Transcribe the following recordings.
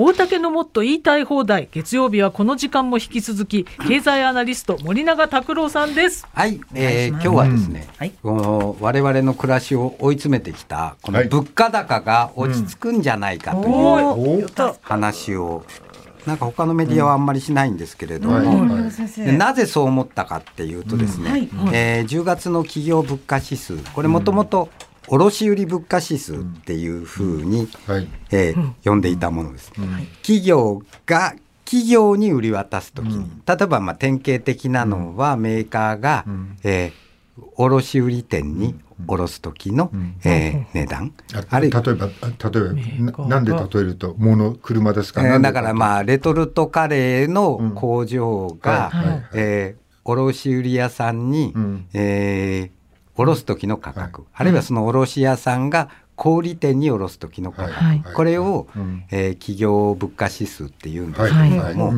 大竹のもっと言いたい放題。月曜日はこの時間も引き続き経済アナリスト森永拓郎さんです。はい、えー、今日はですね、はい。この我々の暮らしを追い詰めてきたこのはい。物価高が落ち着くんじゃないかという話をなんか他のメディアはあんまりしないんですけれども、はい。森永先生。でなぜそう思ったかっていうとですね、はいはい。えー10月の企業物価指数これもともと卸売物価指数っていうふうに、はい。えー呼んでいたものです。企業が企業に売り渡すときに、例えばまあ典型的なのはメーカーが、えー卸売店に卸す時の、えー値段、ああるいは例えばあ例えばななんで例えると物車ですか、えだからまあレトルトカレーの工場が、えー卸売屋さんに、うん。えー卸す時の価格、はい。あるいはその卸屋さんが小売店に卸す時の価格、はい。これを、うんえー企業物価指数っていうんですけはいれども、はい。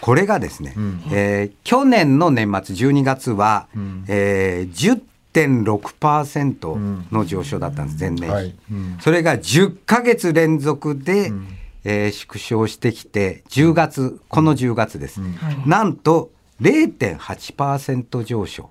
これがですね、ん。えー去年の年末12月は、ん。えー10.6%の上昇だったんです前年比、はい。うん。それが10ヶ月連続で、えー縮小してきて10月この10月です、なんと0.8%上昇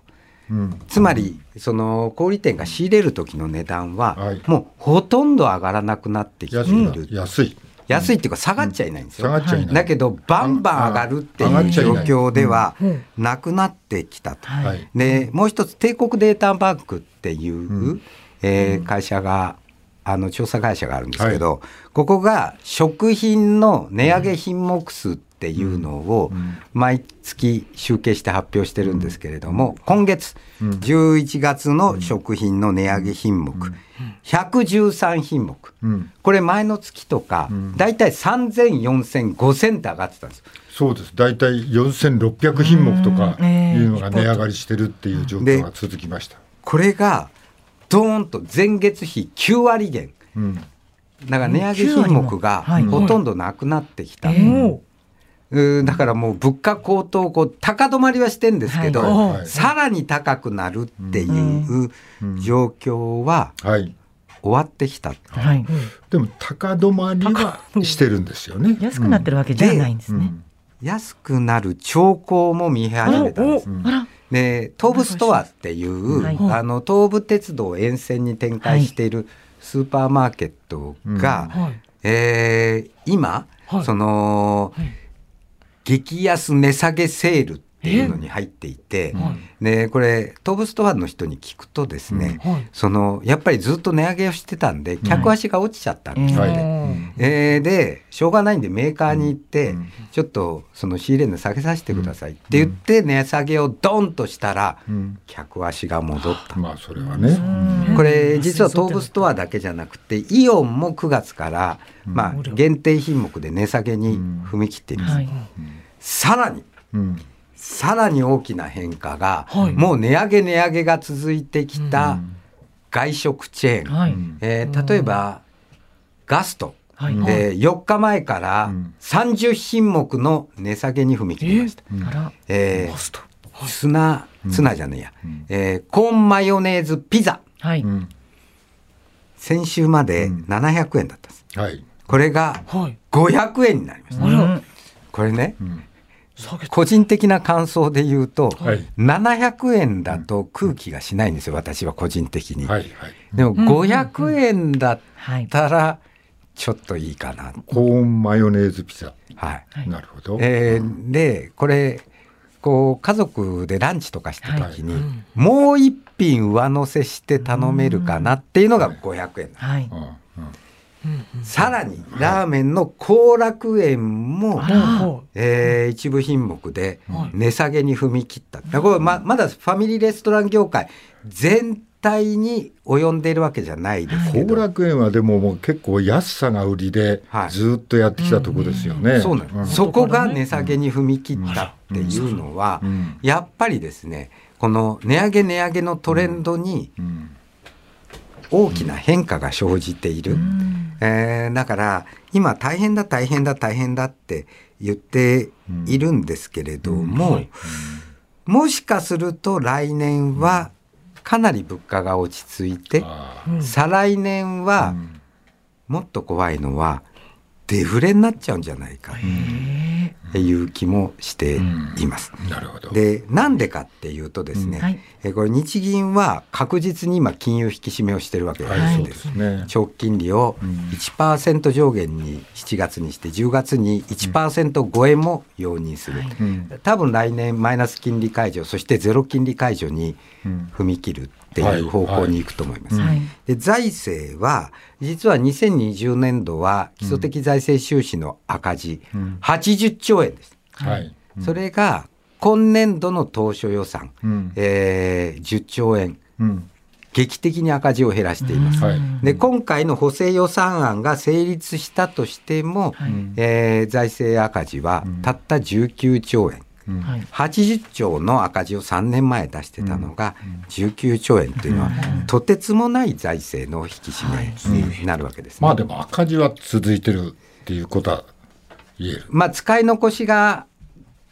うんつまりその小売店が仕入れる時の値段は、はい。もうほとんど上がらなくなってきて安いる、い。安い。安いっていうか下がっちゃいないんですよ、だけどバンバン上がるっていう状況ではなくなってきたと。はい。でもう一つ帝国データバンクっていう、えー会社があの調査会社があるんですけど、ここが食品の値上げ品目数っていうのを毎月集計して発表してるんですけれども、今月11月の食品の値上げ品目、113品目、うん。これ前の月とか、だいたい3000、4000、5000って上がってたんです。そうです。大体4600品目とかいうのが値上がりしてるっていう状況が続きました、これがドーンと前月比9割減。うん。だから値上げ品目がはい。ほとんどなくなってきた。おうんだからもう物価高騰こう高止まりはしてんですけど、はい。はい。さらに高くなるっていう状況ははい。終わってきた。はい。でも高止まりはしてるんですよね。安くなってるわけじゃないんですね。うん。安くなる兆候も見始めたんです。あら、で東武ストアっていう、はい。あの東武鉄道沿線に展開しているスーパーマーケットが、はい。えー今、はい。その、激安値下げセールっていうのに入っていて、でこれ東武ストアの人に聞くとですね、はい。そのやっぱりずっと値上げをしてたんで客足が落ちちゃったんですよはい。ね。えーでしょうがないんでメーカーに行って、うん。ちょっとその仕入れ値下げさせてくださいって言って値下げをドンとしたら、うん。客足が戻った。まあそれはね、これ実は東武ストアだけじゃなくてイオンも9月から、まあ、限定品目で値下げに踏み切っています、はい。さらにうん。さらに大きな変化が、はい。もう値上げ値上げが続いてきた外食チェーン、はい。えー例えばガスト、はい。えー4日前からうん。30品目の値下げに踏み切りました。あら、えーツナツナじゃねえや、えーコーンマヨネーズピザ。はい。うん。先週まで700円だったんです。はい。これがはい。500円になりました。これね、個人的な感想で言うと、はい700円だと空気がしないんですよ、私は個人的に。はいはいでも500円だっはい。たら、ちょっといいかな。コーンマヨネーズピザはい。はいなるほど、えーで、これ、こう、家族でランチとかした時に、もう一品上乗せして頼めるかなっていうのが500円。はい。うんうんさらに、ラーメンの後楽園も、えー一部品目ではい。値下げに踏み切った。だからこれままだファミリーレストラン業界全体に及んでいるわけじゃないですけ後ど、楽園はでももう結構安さが売りではい。ずっとやってきたとこですよね。そうなんです、そこが値下げに踏み切ったっていうのは、うん。やっぱりですねこの値上げ値上げのトレンドにうん大きな変化が生じている、えーだから今大変だ大変だ大変だって言っているんですけれども、もしかすると来年はかなり物価が落ち着いて、あ再来年はん。もっと怖いのはデフレになっちゃうんじゃないかいう気もしています。なるほど。でなんでかっていうとですね、うんはい、えこれ日銀は確実に今金融引き締めをしてるわけです、はいね、長期金利を1%上限に7月にして10月に1%超えも容認する、うん、多分来年マイナス金利解除そしてゼロ金利解除に踏み切るっていう方向に行くと思います。はい。はい、で財政は実は2020年度は基礎的財政収支の赤字、うん、80兆円です。はい、それが今年度の当初予算、うん、えー、10兆円、うん、劇的に赤字を減らしています。で今回の補正予算案が成立したとしても、はい、えー、財政赤字はたった19兆円。うん、80兆の赤字を3年前出してたのが19兆円というのは、とてつもない財政の引き締めになるわけです、ね。まあでも赤字は続いてるっていうことは言える。まあ使い残しが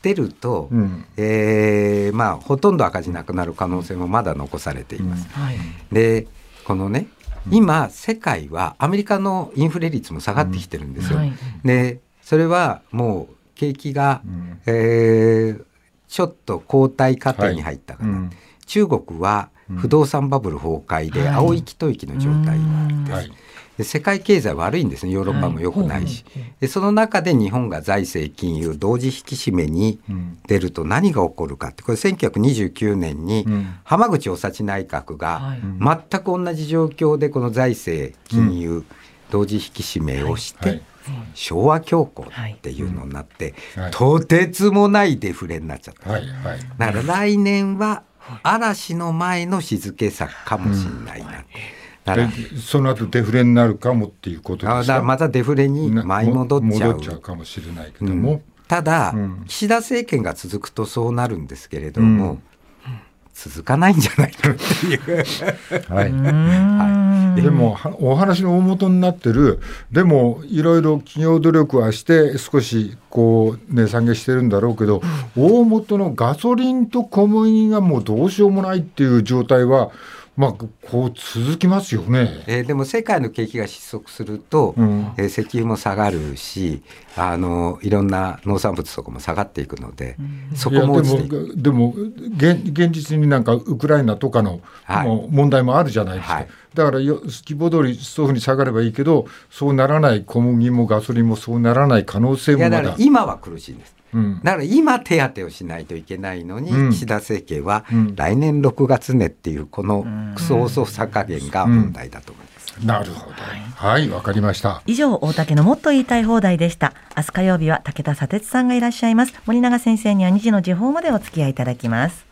出ると、うん、えー、まあ、ほとんど赤字なくなる可能性もまだ残されています。うん。はい、でこのね今世界はアメリカのインフレ率も下がってきてるんですよ。うん。はい、でそれはもう景気が、うん、えー、ちょっと後退過程に入ったかな、はい、中国は不動産バブル崩壊で青息吐息の状態です。はい。で世界経済悪いんですね。ヨーロッパも良くないし、はい、でその中で日本が財政金融同時引き締めに出ると何が起こるかってこれ1929年に浜口雄幸内閣が全く同じ状況でこの財政金融同時引き締めをして、昭和恐慌っていうのになって、とてつもないデフレになっちゃった、だから来年は嵐の前の静けさかもしれないな、その後デフレになるかもっていうことですか？またデフレに舞い戻っちゃう。戻っちゃうかもしれないけども、うん、ただ、うん、岸田政権が続くとそうなるんですけれども、うん。続かないんじゃないかっていう。はい、はい、でもお話の大元になってる。でもいろいろ企業努力はして少しこう値下げしてるんだろうけど、大元のガソリンと小麦がもうどうしようもないっていう状態はまあ、こう続きますよね、えー、でも世界の景気が失速すると、うん、えー、石油も下がるしあのいろんな農産物とかも下がっていくので、うん、そこもでもでも現現実になんかウクライナとかの、はい、問題もあるじゃないですか、はい、だからよ希望通りそういうふうに下がればいいけどそうならない小麦もガソリンもそうならない可能性もまだ。今は苦しいんです。うん、だから今手当てをしないといけないのに、うん、岸田政権は来年6月ねっていうこのクソ遅さ加減が問題だと思います。うん、なるほど。はい、わ、かりました。以上、大竹のもっと言いたい放題でした。明日火曜日は武田砂鉄さんがいらっしゃいます。森永先生には2時の時報までお付き合いいただきます。